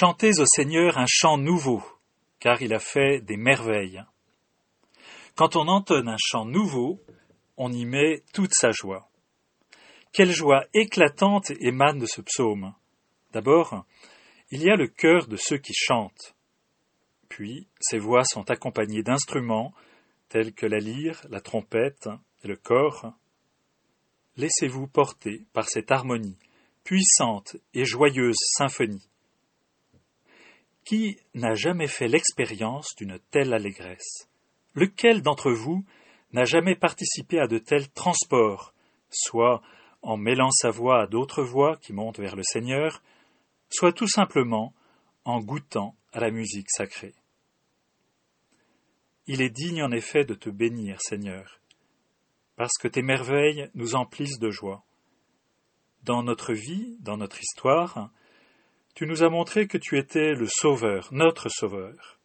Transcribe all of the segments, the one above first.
Chantez au Seigneur un chant nouveau, car il a fait des merveilles. Quand on entonne un chant nouveau, on y met toute sa joie. Quelle joie éclatante émane de ce psaume. D'abord, il y a le cœur de ceux qui chantent. Puis, ces voix sont accompagnées d'instruments tels que la lyre, la trompette et le corps. Laissez-vous porter par cette harmonie, puissante et joyeuse symphonie. Qui n'a jamais fait l'expérience d'une telle allégresse Lequel d'entre vous n'a jamais participé à de tels transports, soit en mêlant sa voix à d'autres voix qui montent vers le Seigneur, soit tout simplement en goûtant à la musique sacrée? Il est digne en effet de te bénir, Seigneur, parce que tes merveilles nous emplissent de joie. Dans notre vie, dans notre histoire, tu nous as montré que tu étais le Sauveur, notre Sauveur.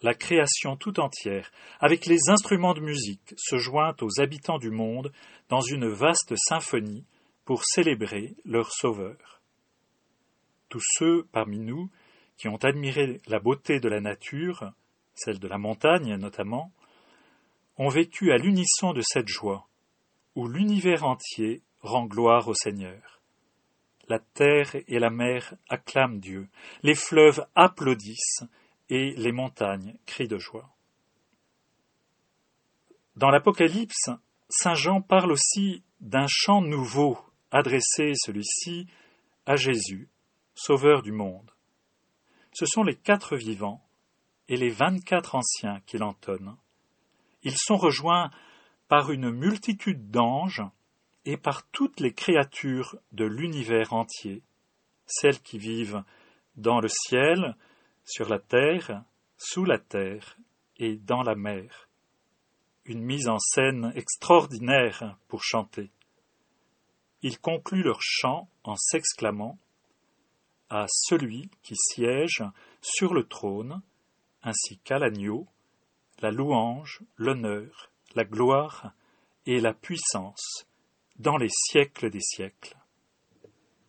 La création tout entière, avec les instruments de musique, se joint aux habitants du monde dans une vaste symphonie pour célébrer leur Sauveur. Tous ceux parmi nous qui ont admiré la beauté de la nature, celle de la montagne notamment, ont vécu à l'unisson de cette joie, où l'univers entier rend gloire au Seigneur. La terre et la mer acclament Dieu, les fleuves applaudissent et les montagnes crient de joie. Dans l'Apocalypse, Saint Jean parle aussi d'un chant nouveau, adressé celui-ci à Jésus, Sauveur du monde. Ce sont les quatre vivants et les vingt-quatre anciens qui l'entonnent. Ils sont rejoints par une multitude d'anges et par toutes les créatures de l'univers entier, celles qui vivent dans le ciel, sur la terre, sous la terre et dans la mer. Une mise en scène extraordinaire pour chanter. Ils concluent leur chant en s'exclamant à celui qui siège sur le trône, ainsi qu'à l'agneau, la louange, l'honneur, la gloire et la puissance dans les siècles des siècles.